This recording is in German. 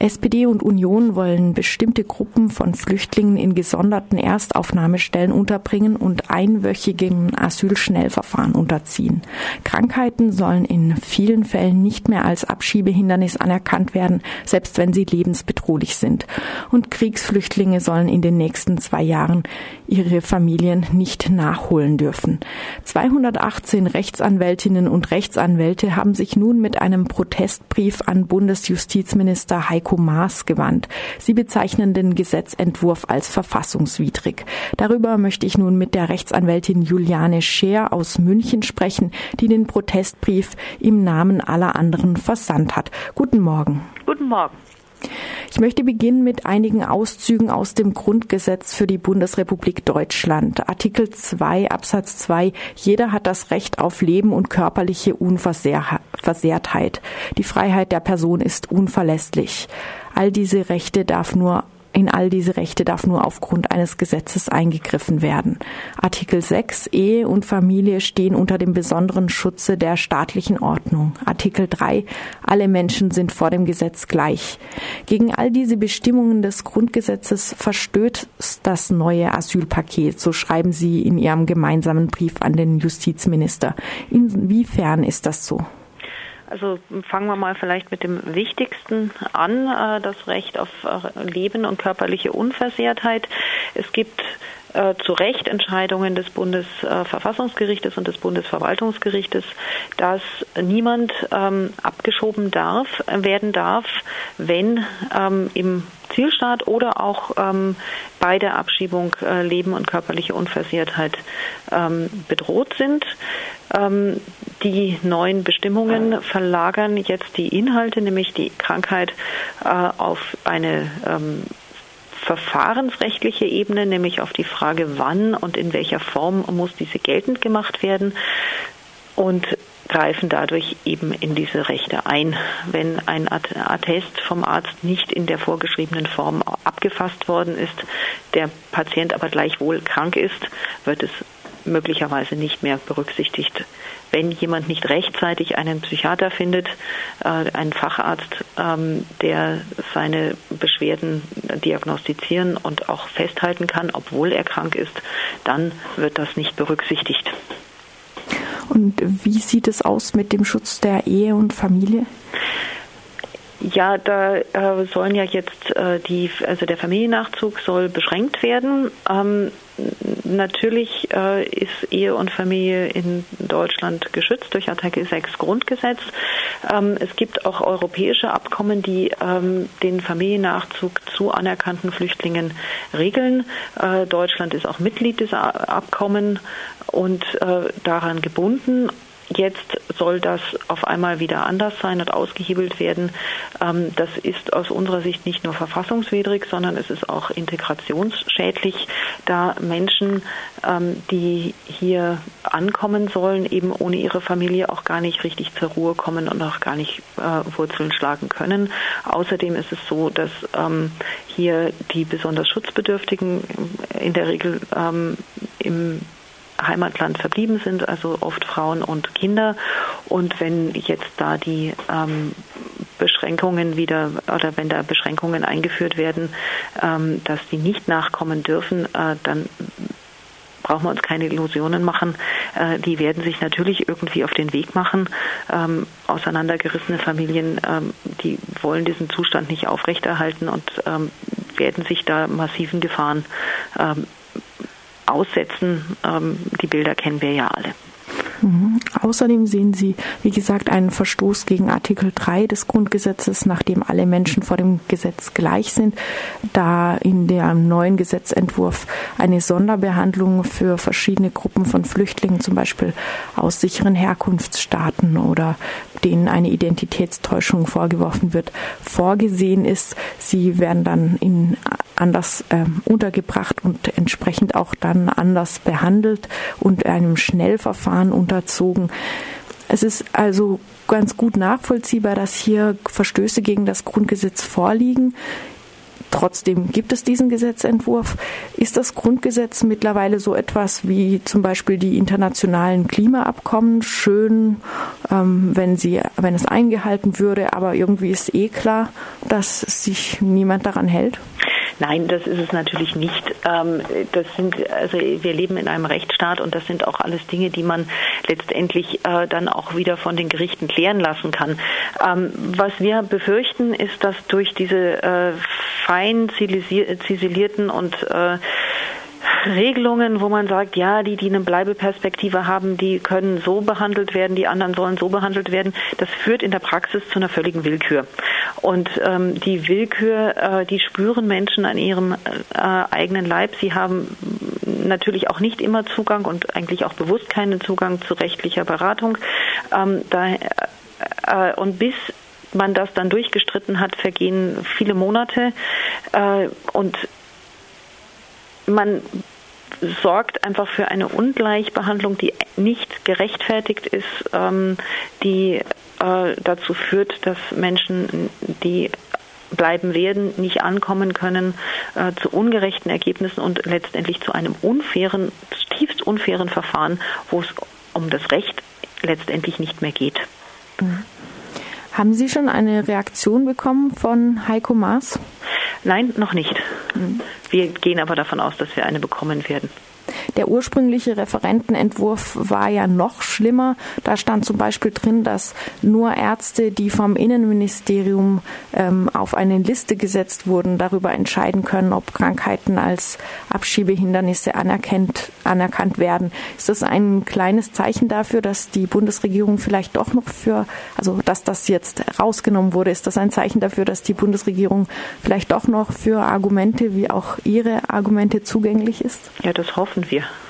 SPD und Union wollen bestimmte Gruppen von Flüchtlingen in gesonderten Erstaufnahmestellen unterbringen und einwöchigen Asylschnellverfahren unterziehen. Krankheiten sollen in vielen Fällen nicht mehr als Abschiebehindernis anerkannt werden, selbst wenn sie lebensbedrohlich sind. Und Kriegsflüchtlinge sollen in den nächsten zwei Jahren ihre Familien nicht nachholen dürfen. 218 Rechtsanwältinnen und Rechtsanwälte haben sich nun mit einem Protestbrief an Bundesjustizminister Heiko Maas gewandt. Sie bezeichnen den Gesetzentwurf als verfassungswidrig. Darüber möchte ich nun mit der Rechtsanwältin Juliane Scheer aus München sprechen, die den Protestbrief im Namen aller anderen versandt hat. Guten Morgen. Guten Morgen. Ich möchte beginnen mit einigen Auszügen aus dem Grundgesetz für die Bundesrepublik Deutschland. Artikel 2 Absatz 2. Jeder hat das Recht auf Leben und körperliche Unversehrtheit. Die Freiheit der Person ist unverlässlich. All diese Rechte darf nur in all diese Rechte darf nur aufgrund eines Gesetzes eingegriffen werden. Artikel 6 Ehe und Familie stehen unter dem besonderen Schutze der staatlichen Ordnung. Artikel 3 Alle Menschen sind vor dem Gesetz gleich. Gegen all diese Bestimmungen des Grundgesetzes verstößt das neue Asylpaket, so schreiben Sie in Ihrem gemeinsamen Brief an den Justizminister. Inwiefern ist das so? Also fangen wir mal vielleicht mit dem Wichtigsten an, äh, das Recht auf äh, Leben und körperliche Unversehrtheit. Es gibt äh, zu Recht Entscheidungen des Bundesverfassungsgerichtes und des Bundesverwaltungsgerichtes, dass niemand ähm, abgeschoben darf, werden darf, wenn ähm, im Zielstaat oder auch ähm, bei der Abschiebung äh, Leben und körperliche Unversehrtheit ähm, bedroht sind. Die neuen Bestimmungen verlagern jetzt die Inhalte, nämlich die Krankheit, äh, auf eine ähm, verfahrensrechtliche Ebene, nämlich auf die Frage, wann und in welcher Form muss diese geltend gemacht werden und greifen dadurch eben in diese Rechte ein. Wenn ein Attest vom Arzt nicht in der vorgeschriebenen Form abgefasst worden ist, der Patient aber gleichwohl krank ist, wird es möglicherweise nicht mehr berücksichtigt. Wenn jemand nicht rechtzeitig einen Psychiater findet, äh, einen Facharzt, ähm, der seine Beschwerden diagnostizieren und auch festhalten kann, obwohl er krank ist, dann wird das nicht berücksichtigt. Und wie sieht es aus mit dem Schutz der Ehe und Familie? Ja, da äh, sollen ja jetzt äh, die, also der Familiennachzug soll beschränkt werden. Ähm, natürlich äh, ist Ehe und Familie in Deutschland geschützt durch Artikel 6 Grundgesetz. Ähm, es gibt auch europäische Abkommen, die ähm, den Familiennachzug zu anerkannten Flüchtlingen regeln. Äh, Deutschland ist auch Mitglied dieser Abkommen und äh, daran gebunden. Jetzt soll das auf einmal wieder anders sein und ausgehebelt werden. Ähm, das ist aus unserer Sicht nicht nur verfassungswidrig, sondern es ist auch integrationsschädlich, da Menschen, ähm, die hier ankommen sollen, eben ohne ihre Familie auch gar nicht richtig zur Ruhe kommen und auch gar nicht äh, Wurzeln schlagen können. Außerdem ist es so, dass ähm, hier die besonders Schutzbedürftigen in der Regel im Heimatland verblieben sind, also oft Frauen und Kinder. Und wenn jetzt da die ähm, Beschränkungen wieder oder wenn da Beschränkungen eingeführt werden, ähm, dass die nicht nachkommen dürfen, äh, dann brauchen wir uns keine Illusionen machen. Äh, die werden sich natürlich irgendwie auf den Weg machen. Ähm, auseinandergerissene Familien, ähm, die wollen diesen Zustand nicht aufrechterhalten und ähm, werden sich da massiven Gefahren ähm, aussetzen. Ähm, die Bilder kennen wir ja alle. Mhm. Außerdem sehen Sie, wie gesagt, einen Verstoß gegen Artikel 3 des Grundgesetzes, nachdem alle Menschen vor dem Gesetz gleich sind, da in dem neuen Gesetzentwurf eine Sonderbehandlung für verschiedene Gruppen von Flüchtlingen, zum Beispiel aus sicheren Herkunftsstaaten oder denen eine Identitätstäuschung vorgeworfen wird, vorgesehen ist. Sie werden dann in anders äh, untergebracht und entsprechend auch dann anders behandelt und einem Schnellverfahren unterzogen. Es ist also ganz gut nachvollziehbar, dass hier Verstöße gegen das Grundgesetz vorliegen. Trotzdem gibt es diesen Gesetzentwurf. Ist das Grundgesetz mittlerweile so etwas wie zum Beispiel die internationalen Klimaabkommen? Schön, ähm, wenn, sie, wenn es eingehalten würde, aber irgendwie ist eh klar, dass sich niemand daran hält? Nein, das ist es natürlich nicht. Ähm, das sind, also wir leben in einem Rechtsstaat und das sind auch alles Dinge, die man letztendlich äh, dann auch wieder von den Gerichten klären lassen kann. Ähm, was wir befürchten, ist, dass durch diese äh, fein ziselierten und äh, Regelungen, wo man sagt, ja, die, die eine Bleibeperspektive haben, die können so behandelt werden, die anderen sollen so behandelt werden, das führt in der Praxis zu einer völligen Willkür. Und ähm, die Willkür, äh, die spüren Menschen an ihrem äh, eigenen Leib. Sie haben natürlich auch nicht immer Zugang und eigentlich auch bewusst keinen Zugang zu rechtlicher Beratung. Ähm, da, äh, und bis man das dann durchgestritten hat, vergehen viele Monate. Äh, und man sorgt einfach für eine Ungleichbehandlung, die nicht gerechtfertigt ist, ähm, die äh, dazu führt, dass Menschen, die bleiben werden, nicht ankommen können äh, zu ungerechten Ergebnissen und letztendlich zu einem unfairen, tiefst unfairen Verfahren, wo es um das Recht letztendlich nicht mehr geht. Mhm. Haben Sie schon eine Reaktion bekommen von Heiko Maas? Nein, noch nicht. Mhm. Wir gehen aber davon aus, dass wir eine bekommen werden. Der ursprüngliche Referentenentwurf war ja noch schlimmer. Da stand zum Beispiel drin, dass nur Ärzte, die vom Innenministerium ähm, auf eine Liste gesetzt wurden, darüber entscheiden können, ob Krankheiten als Abschiebehindernisse anerkannt, anerkannt werden. Ist das ein kleines Zeichen dafür, dass die Bundesregierung vielleicht doch noch für, also dass das jetzt rausgenommen wurde, ist das ein Zeichen dafür, dass die Bundesregierung vielleicht doch noch für Argumente wie auch Ihre Argumente zugänglich ist? Ja, das hoffen wir.